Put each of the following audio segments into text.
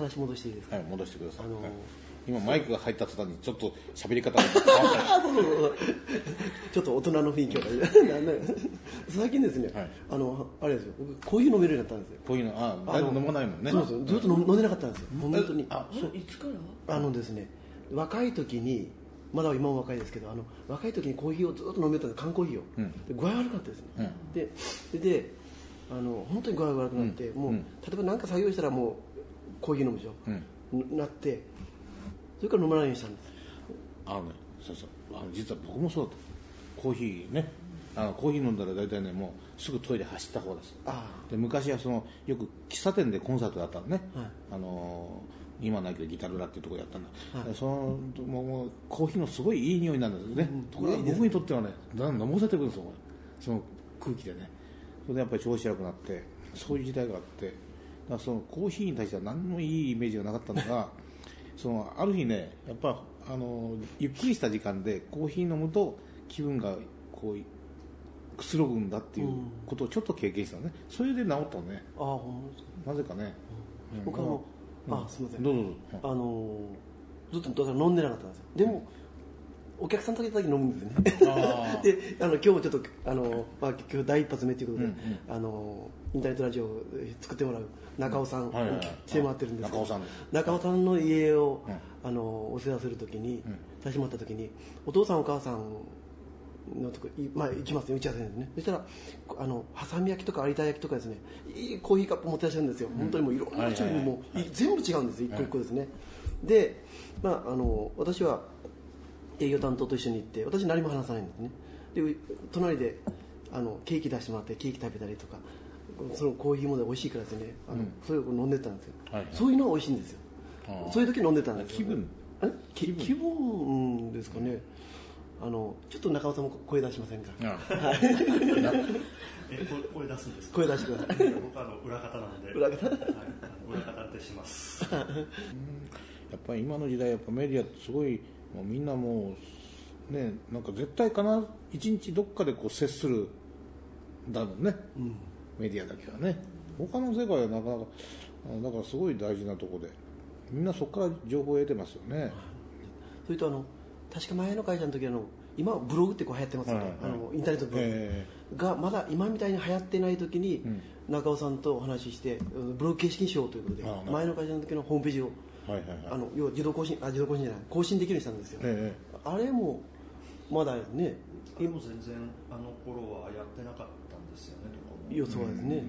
話戻していいですか、はい戻してください、あのーはい。今マイクが入った途端にちょっと喋り方が。変わったあそうそうそうちょっと大人の雰囲気を。なんだ最近ですね、はい。あのあれですよ。僕コーヒー飲めるようになったんですよ。こういうのあだいぶ飲まないもんね。そうですよ。ずっと飲飲んでなかったんですよ。本当に。ああいつから？あのですね若い時にまだ今も若いですけどあの若い時にコーヒーをずっと飲めたんです缶コーヒーを、うん。で具合悪かったですね、ででであの本当に具合悪くなって、もう、うん。例えば何か作業したらもうコーヒー飲むでしょ、うん。なってそれから飲まないようにしたんです。あのねそうそう。あの実は僕もそうだった。コーヒーね。あのコーヒー飲んだら大体ねもうすぐトイレ走った方ですあで昔はそのよく喫茶店でコンサートだったのね、はい。あの今ないけどギタルラっていうところやったんだ、はい。でそのもうコーヒーのすごいいい匂いなんですよね、うんところが僕にとってはね飲ませてくるんですよその空気でね。それでやっぱり調子悪くなってそういう時代があってだそのコーヒーに対しては何もいいイメージがなかったのが そのある日ねやっぱあのゆっくりした時間でコーヒー飲むと気分がこうくつろぐんだっていうことをちょっと経験したのね。それで治ったのね。あほなぜかね、うん。僕あの、うん。あすみません。どうぞどうぞ。あのずっとだから飲んでなかったんですよ。でも、お客さんとだけ飲むんですよね。であの今日もちょっとあの、まあ、今日第一発目ということで、うんあのインターネットラジオを作ってもらう中尾さんに来てもらってるんですけど中尾さんの家を、うん。あのお世話するときに、ん。させてもらったときにお父さんお母さんのとこ、いまあ、行きますね打ち合わせですね。そしたらあのハサミ焼きとか有田焼きとかですねいいコーヒーカップ持ってらっしゃるんですよ、本当にもういろんな種類も全部違うんです一個一個ですね、で、まあ、あの私は営業担当と一緒に行って私何も話さないんですね。でう隣であのケーキ出してもらってケーキ食べたりとかそのコーヒーもで美味しいからですねあの、それを飲んでたんですよ、はいはい。そういうのは美味しいんですよ。そういう時飲んでたんですよ。気分。え？気気分ですかね。あのちょっと中尾さんも声出しませんか？あ え声声出すんですか？声出してください。僕はあの裏方なので。裏方？はい、裏方ってします。やっぱり今の時代やっぱメディアってすごいもうみんなもうねなんか絶対必ず一日どっかでこう接するんだもんね、メディアだけはね。他の世界はなかなかあだからすごい大事なところで。みんなそこから情報を得てますよね、それとあの確か前の会社の時あの今はブログってこう流行ってますよね、はいはいはい。あのインターネットブログ、えがまだ今みたいに流行ってない時に、ん。中尾さんとお話ししてうんブログ形式にしようということで前の会社の時のホームページをはいはいはい。あの要は自動更新あ自動更新じゃない更新できるようにしたんですよ、えあれもまだねでも全然あの頃はやってなかったんですよね予想はですね、で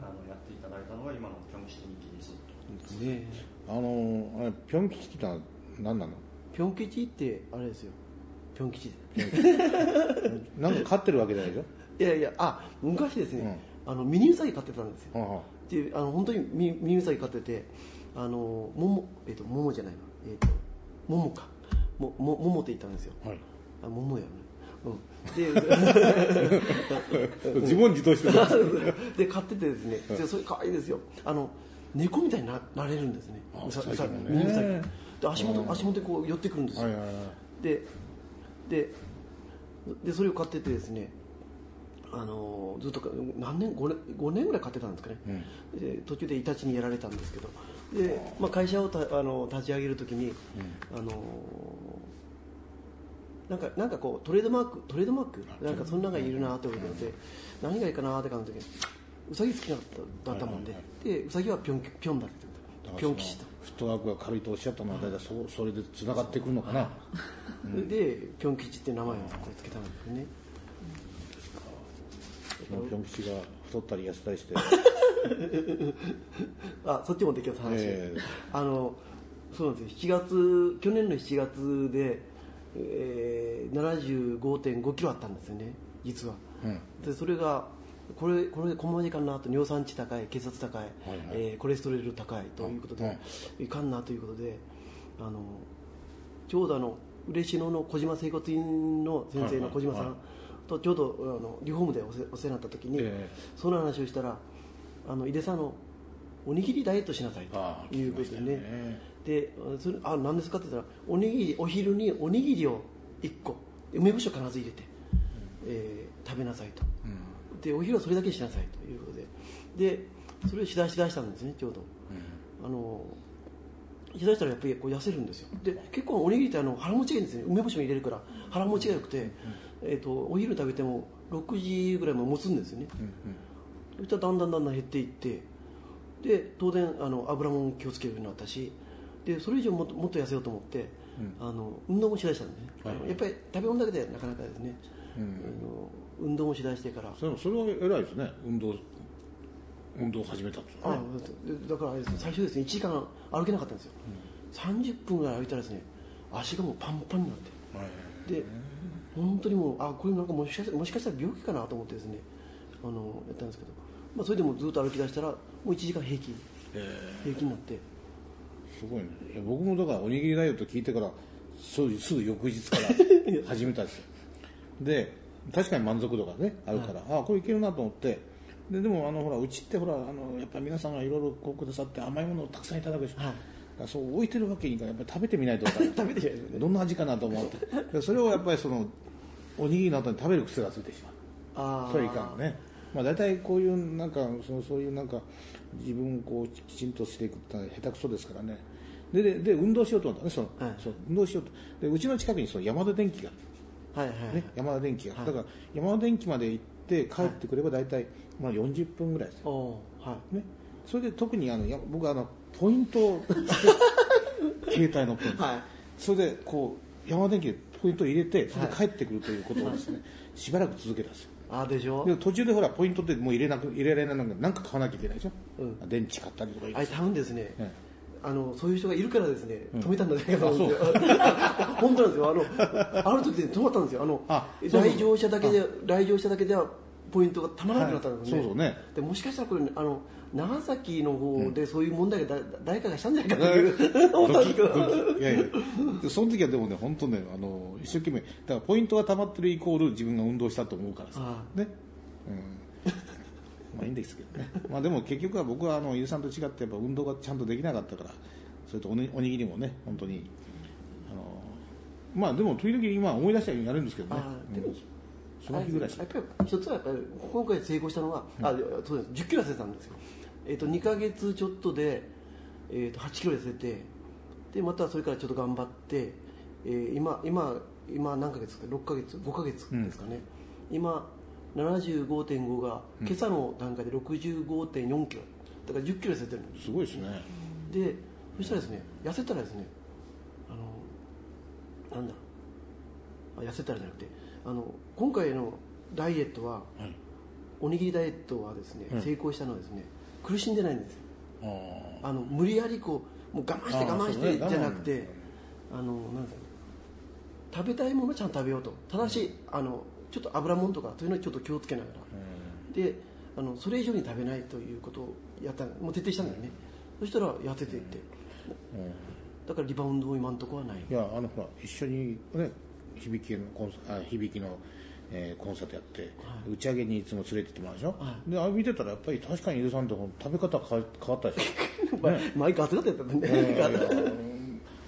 あのやっていただいたのは今のピョン吉に切りずっとねあのあれピョン吉って何なの？ピョン吉ってあれですよ。ピョン吉 なんか飼ってるわけじゃないでしょ？いやいやあ昔ですね、あのミニウサギ飼ってたんですよ。はあ。はであの本当にミミニウサギ飼っててあの桃えっ、と桃じゃないなえっ、と桃か。もも桃って言ったんですよ。あはい。あ桃やねうん。で自問自答してる で買っててですね、でそれ可愛いですよ。あの猫みたいにななれるんですね。で足元足元にこう寄ってくるんですよ、はいはいはい。でででそれを買っててですね。あのずっとか何年 5, 年5年ぐらい買ってたんですかね、で途中でイタチにやられたんですけど。で、まあ、会社をたあの立ち上げるときに、あのなんかなんかこうトレードマークトレードマーク？なんかそんなのがいるなと思って、何がいいかなって考えた時にウサギ好きだっただったもんで、でウサギはピョンピョンだって言った。ピョン吉と。フットワークが軽いとおっしゃったのは大体そそれでつながってくるのかな。でピョン吉って名前をつけたんですよね。そのピョン吉が太ったり痩せたりして。あそっちもできます。話、ええ。あのそうなんですよ。7月去年の7月で、えー、75.5キロあったんですよね実は、うん。でそれがこれこれでこのままいかんなと尿酸値高い血圧高い、はいえーコレステロール高いということで、いかんなということであのちょうどあの嬉野の小島整骨院の先生の小島さはい。んとちょうどあのリフォームでお世お世話になった時に、え。その話をしたらあの井出さんのおにぎりダイエットしなさいということでね。ね。でそれあ何ですかって言ったらおにぎりお昼におにぎりを1個梅干しを必ず入れて、えー食べなさいと。でお昼はそれだけにしなさいということで。でそれをしだしだしたんですねちょうど、あのしだしたらやっぱりこう痩せるんですよ。で結構おにぎりってあの腹持ちがいいんですね。梅干しも入れるから腹持ちが良くて、えー、とお昼食べても6時ぐらいも持つんですよね、そしたらだんだんだんだん減っていってで当然あの油も気をつけるようになったしでそれ以上もっともっと痩せようと思って、あの運動もしだしたんでね、はい。やっぱり食べ物だけでなかなかですね、あの運動もしだしてから。それは偉いですね。運動運動を始めたっていうのはあねでだから最初ですね1時間歩けなかったんですよ、30分ぐらい歩いたらですね足がもうパンパンになって。はい。で本当にもうあこれなんかもしかしたらもしかしたら病気かなと思ってですねあのやったんですけど、まあ、それでもずっと歩き出したらもう1時間平均え平均になって。すごいね。いや僕もだからおにぎりダイエット聞いてからそうすぐ翌日から 始めたんですよ。で確かに満足度がねあるから、あこれいけるなと思って。ででもあのほらうちってほらあのやっぱり皆さんがいろいろこうくださって甘いものをたくさんいただくでしょ、はい。そう置いてるわけにいかない。やっぱり食べてみないと 食べてね。どんな味かなと思って。でそれをやっぱりそのおにぎりの後に食べる癖がついてしまう。それいかんね、まあ、大体こういうなんかそのそういうなんか自分をこうきちんとしていくってのは下手くそですからね。ででで運動しようと思ったねその、はい。そう運動しようと。でうちの近くにその山田電機がはいはい、ね、山田電機が、はい。だから山田電機まで行って帰ってくれば大体、まあ、40分ぐらいですよ、はい。ね、それで特にあのや僕はあのポイントを 携帯のポイント、はい。それでこう山田電機でポイントを入れてそれで帰ってくるということをですね、しばらく続けたんですよあーでしょ？で途中でほらポイントってもう入れなく入れられないなんか買わなきゃいけないでしょ、うん。電池買ったりとかあれ多分ですね、えあのそういう人がいるからですね、止めたんじゃないかと思う。んですよ。あ 本当なんですよ。あのある時で止まったんですよ。あの来場者だけで来場者だけではポイントがたまらなくなったんですね。はい。そうそうね。でもしかしたらこれあの長崎の方でそういう問題がだ、誰かがしたんじゃないかという 思ったんですけど。ドキいやいや。でその時はでもね本当ねあの一生懸命だからポイントが溜まってるイコール自分が運動したと思うからさ。あね。うん。まあいいんですけどね。まあでも結局は僕はあのゆうさんと違ってやっぱ運動がちゃんとできなかったからそれとおにおにぎりもね本当にあのまあでも時々今思い出したようにやるんですけどね。うんその日ぐらい。しやっぱり一つはやっぱり今回成功したのは、あそうです。10キロ痩せたんですよ、えっと2ヶ月ちょっとで、えっと8キロ痩せてでまたそれからちょっと頑張って、えー今今今何ヶ月か6ヶ月5ヶ月ですかね、今75.5が今朝の段階で65.4キロ。だから10キロ痩せてるんですすごいですね。でそしたらですね痩せたらですねあのなんだ？あ痩せたらじゃなくてあの今回のダイエットは、はいおにぎりダイエットはですね、うん。成功したのはですね苦しんでないんです。よああの無理やりこうもう我慢して我慢してじゃなくてあのなん食べたいものをちゃんと食べようと。ただしあのちょっと油もんとかそういうのにちょっと気をつけながら。であのそれ以上に食べないということをやったもう徹底したんだよね。そしたら痩せていって。うん。だからリバウンドも今のところはない。いやあのほら一緒にね響きのコンサあ響きの、えーコンサートやって、打ち上げにいつも連れてってもらうでしょ、はであれ見てたらやっぱり確かに伊豆さんって食べ方変わ変わったでしょ、まあマイク熱かったやったんでね、えー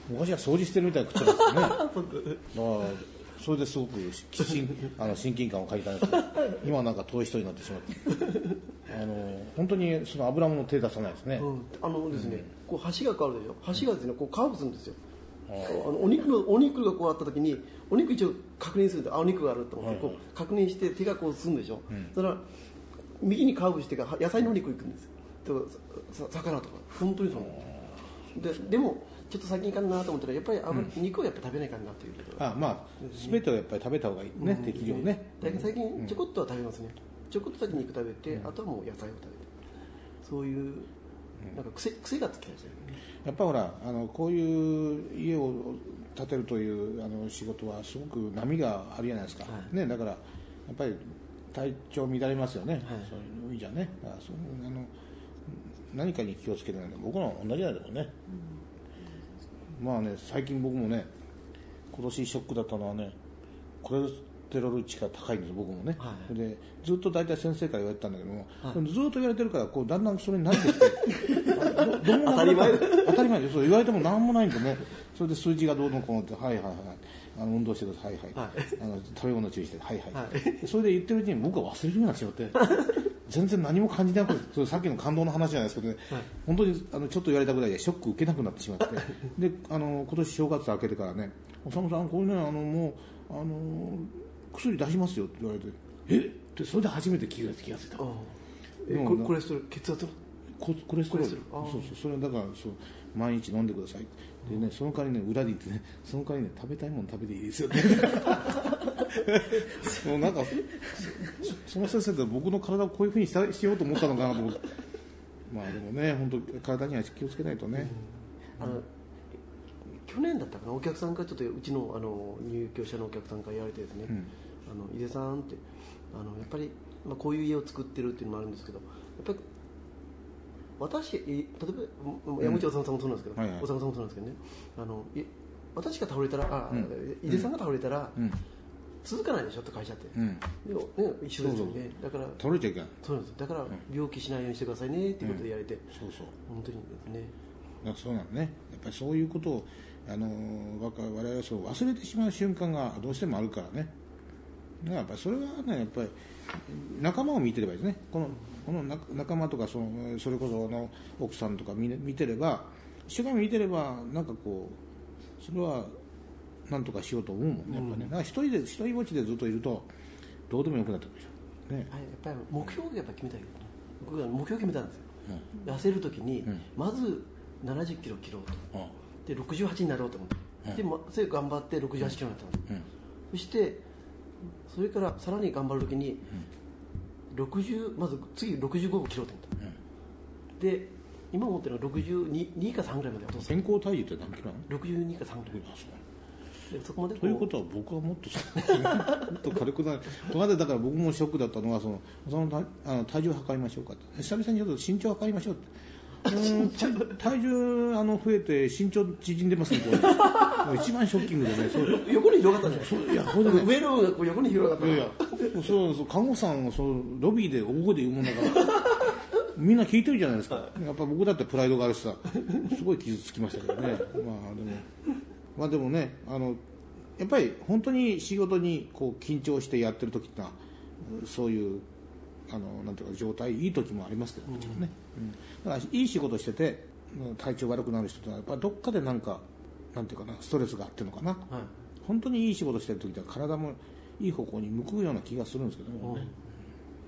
昔は掃除してるみたいな食ってたんですよね。だからそれですごく あの親近感を感じたんですけど今はなんか遠い人になってしまって。あの本当にその油物手出さないですね、うん、あのですね、こう橋が変わるでしょ？橋がですねこうカーブするんですよあのお肉のお肉がこうあった時にお肉一応確認するんであお肉があると思ってこう確認して手がこう進むでしょ、それから右にカーブしてから野菜のお肉行くんですよ。魚とか。本当にそう。ででもちょっと先にいかんなと思ったらやっぱり油、肉をやっぱ食べないかんなというあまあ全てをやっぱり食べた方がいい。ね、適量ね。だけど最近ちょこっとは食べますね、ちょこっとだけ肉食べて、あとはもう野菜を食べて。そういうなんか癖癖がつきましたよねやっぱほらあのこういう家を建てるというあの仕事はすごく波があるじゃないですか、はい。ね、だからやっぱり体調乱れますよね、はい。そういうのいいじゃんね。だからそうあの何かに気をつけてないの僕らも同じだけどね、まあね最近僕もね今年ショックだったのはねコレステロール値が高いんです僕もね、はい。でずっと大体先生から言われてたんだけども、はい。ずっと言われてるからこうだんだんそれに慣れてきてあ どど当たり前当たり前でそう言われても何もないんでね。それで数字がどうのこうのってはいはいはいあの運動してください。はいはい、はい。あの食べ物注意してはいはい、はい。それで言ってるうちに僕は忘れるようになってしまって全然何も感じなくてそれさっきの感動の話じゃないですけどね、はい。本当にあのちょっと言われたぐらいでショック受けなくなってしまって。であの今年正月明けてからね「おさむさんこれねあのもうあの薬出しますよ」って言われて「え？っ?」ってそれで初めて気が気がついたえでもココレステロール血圧のココレステロール。そうそうそれだからそう毎日飲んでくださいでねその代わりね裏で言ってね その代わりね食べたいもの食べていいですよね。もうなんかそその先生って僕の体をこういうふうにしたしようと思ったのかなと思って。まあでもね本当体には気をつけないとね、あの去年だったかなお客さんからちょっとうちのあの入居者のお客さんから言われてですね、うんあの井出さんってあのやっぱり、まあ、こういう家を作ってるっていうのもあるんですけどやっぱり私い例えば山口治さんもそうなんですけど、はいはい。おさんもそうなんですけどね。あのい私が倒れたらあ、うん。井出さんが倒れたら、うん。続かないでしょって会社って、うん。でもね、一緒ですよね。だから倒れちゃいけない。そうなんですだから病気しないようにしてくださいねっていうことでやれて、そうそう本当にですねそうなのね。やっぱりそういうことをあの我々はそう忘れてしまう瞬間がどうしてもあるからねだからやっぱりそれはねやっぱり仲間を見てればいいですね。このこの仲仲間とかそのそれこそあの奥さんとか見,、見てれば一生懸命見てればなんかこうそれはなんとかしようと思うもんねやっぱね、だから一人で一人ぼっちでずっといるとどうでもよくなってくるでしょ。ね。はい、やっぱり目標をやっぱ決めたい僕は目標を決めたんですよ、痩せるときに、ん。まず70キロ切ろうと。うん。で68になろうと思って、うん。でまそれ頑張って68キロになったんです、うん。そしてそれからさらに頑張るときに、60まず次65を切ろうと思った、で今思ってるのは62 2か3ぐらいまで落とす先行体重って何キロなの？62か3ぐらい。あそうでそこまでということは僕はもっと もっと軽くなる。この間だから僕もショックだったのがそのその体あの体重を測りましょうかって。久々にちょっと身長測りましょうって体体重あの増えて身長縮んでますねこれ。一番ショッキングでねそう。横に広がったんじゃないいやほんでね上の方がこう横に広がったいやいやそうそう。看護師さんがそうロビーで大声で言うもんだから。みんな聞いてるじゃないですか、やっぱ僕だってプライドがあるしさ。すごい傷つきましたけどね。まあでも。まあでもねあのやっぱり本当に仕事にこう緊張してやってる時ってのはそういうあのなんていうか状態いい時もありますけどもちろんね、うんだからいい仕事してて体調悪くなる人ってのはやっぱどっかでなんかなんていうかなストレスがあってるのかな、はい。本当にいい仕事してる時って体もいい方向に向くような気がするんですけどもね、